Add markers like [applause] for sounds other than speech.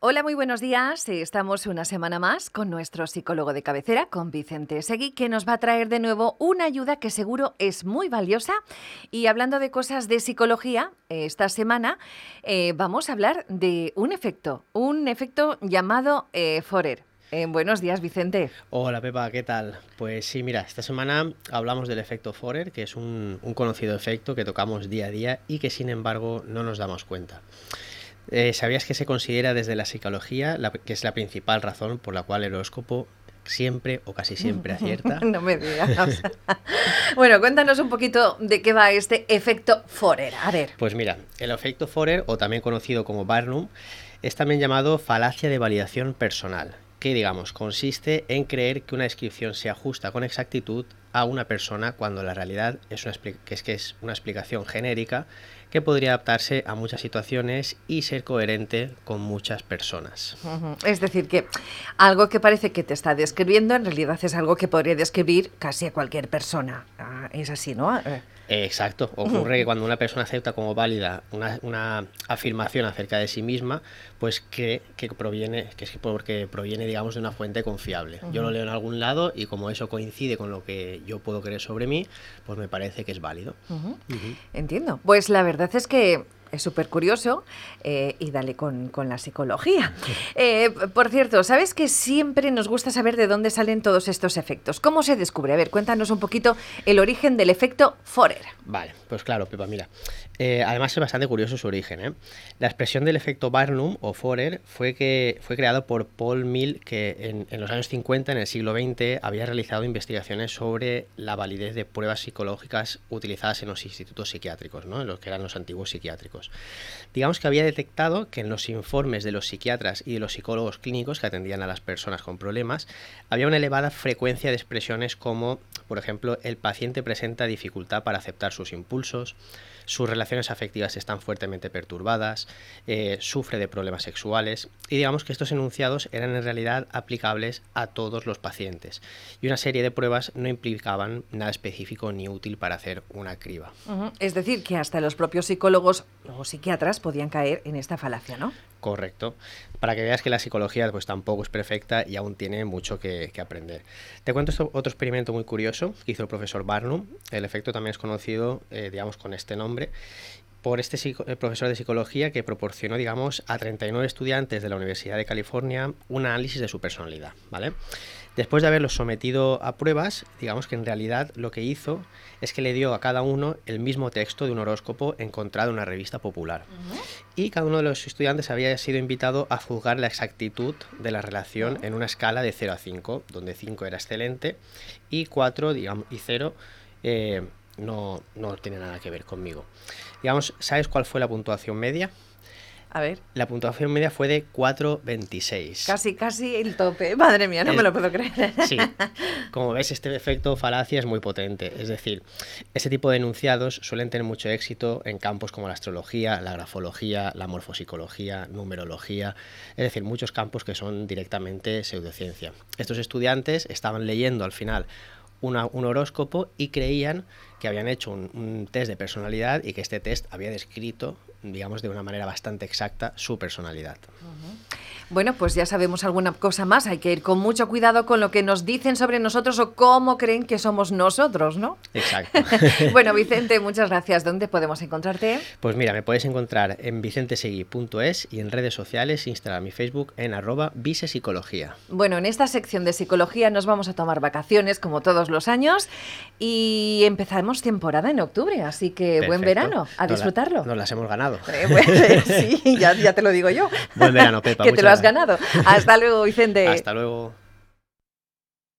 Hola, muy buenos días. Estamos una semana más con nuestro psicólogo de cabecera, con Vicente Segui, que nos va a traer de nuevo una ayuda que seguro es muy valiosa. Y hablando de cosas de psicología, esta semana eh, vamos a hablar de un efecto, un efecto llamado eh, Forer. Eh, buenos días, Vicente. Hola, Pepa, ¿qué tal? Pues sí, mira, esta semana hablamos del efecto Forer, que es un, un conocido efecto que tocamos día a día y que sin embargo no nos damos cuenta. Eh, ¿Sabías que se considera desde la psicología que es la principal razón por la cual el horóscopo siempre o casi siempre acierta? [laughs] no me digas. [laughs] bueno, cuéntanos un poquito de qué va este efecto Forer. A ver. Pues mira, el efecto Forer, o también conocido como Barnum, es también llamado falacia de validación personal que digamos consiste en creer que una descripción se ajusta con exactitud a una persona cuando la realidad es, una, que es que es una explicación genérica que podría adaptarse a muchas situaciones y ser coherente con muchas personas. Es decir, que algo que parece que te está describiendo en realidad es algo que podría describir casi a cualquier persona. Ah, es así, ¿no? Eh. Exacto. Ocurre que cuando una persona acepta como válida una, afirmación acerca de sí misma, pues que, que proviene, que es porque proviene, digamos, de una fuente confiable. Yo lo leo en algún lado y como eso coincide con lo que yo puedo creer sobre mí, pues me parece que es válido. Entiendo. Pues la verdad es que es súper curioso eh, y dale con, la psicología. Eh, por cierto, ¿sabes que siempre nos gusta saber de dónde salen todos estos efectos? ¿Cómo se descubre? A ver, cuéntanos un poquito el origen del efecto Forer. Vale, pues claro, Pepa, mira. Eh, además es bastante curioso su origen. La expresión del efecto Barnum o Forer fue, que, fue creado por Paul Mill, que en, en los años 50, en el siglo XX, había realizado investigaciones sobre la validez de pruebas psicológicas utilizadas en los institutos psiquiátricos, ¿no? en los que eran los antiguos psiquiátricos. Digamos que había detectado que en los informes de los psiquiatras y de los psicólogos clínicos que atendían a las personas con problemas había una elevada frecuencia de expresiones como, por ejemplo, el paciente presenta dificultad para aceptar sus impulsos, sus relaciones afectivas están fuertemente perturbadas, eh, sufre de problemas sexuales y digamos que estos enunciados eran en realidad aplicables a todos los pacientes. Y una serie de pruebas no implicaban nada específico ni útil para hacer una criba. Es decir, que hasta los propios psicólogos o psiquiatras podían caer en esta falacia, ¿no? Correcto. Para que veas que la psicología pues tampoco es perfecta y aún tiene mucho que, aprender. Te cuento otro experimento muy curioso que hizo el profesor Barnum. El efecto también es conocido, eh, digamos, con este nombre por este profesor de psicología que proporcionó, digamos, a 39 estudiantes de la Universidad de California un análisis de su personalidad, ¿vale? Después de haberlos sometido a pruebas, digamos que en realidad lo que hizo es que le dio a cada uno el mismo texto de un horóscopo encontrado en una revista popular. Y cada uno de los estudiantes había sido invitado a juzgar la exactitud de la relación en una escala de 0 a 5, donde 5 era excelente y 4 digamos, y 0 eh, no, no tiene nada que ver conmigo. Digamos, ¿sabes cuál fue la puntuación media? A ver. La puntuación media fue de 4.26. Casi, casi el tope. Madre mía, no me lo puedo creer. Sí. [laughs] Como ves, este efecto falacia es muy potente. Es decir, este tipo de enunciados suelen tener mucho éxito en campos como la astrología, la grafología, la morfopsicología, numerología. Es decir, muchos campos que son directamente pseudociencia. Estos estudiantes estaban leyendo al final un horóscopo y creían que habían hecho un, test de personalidad y que este test había descrito, digamos, de una manera bastante exacta su personalidad. Bueno, pues ya sabemos alguna cosa más. Hay que ir con mucho cuidado con lo que nos dicen sobre nosotros o cómo creen que somos nosotros, ¿no? Exacto. [laughs] bueno, Vicente, muchas gracias. ¿Dónde podemos encontrarte? Pues mira, me puedes encontrar en vicentesegui.es y en redes sociales, Instagram y Facebook en arroba visepsicología. Bueno, en esta sección de psicología nos vamos a tomar vacaciones como todos los años y empezamos temporada en octubre, así que buen verano, a disfrutarlo. nos las hemos ganado. [laughs] Eh, sí, ya, te lo digo yo. Buen verano, Pepa. [laughs] ganado. Hasta luego, Vicente. Hasta luego.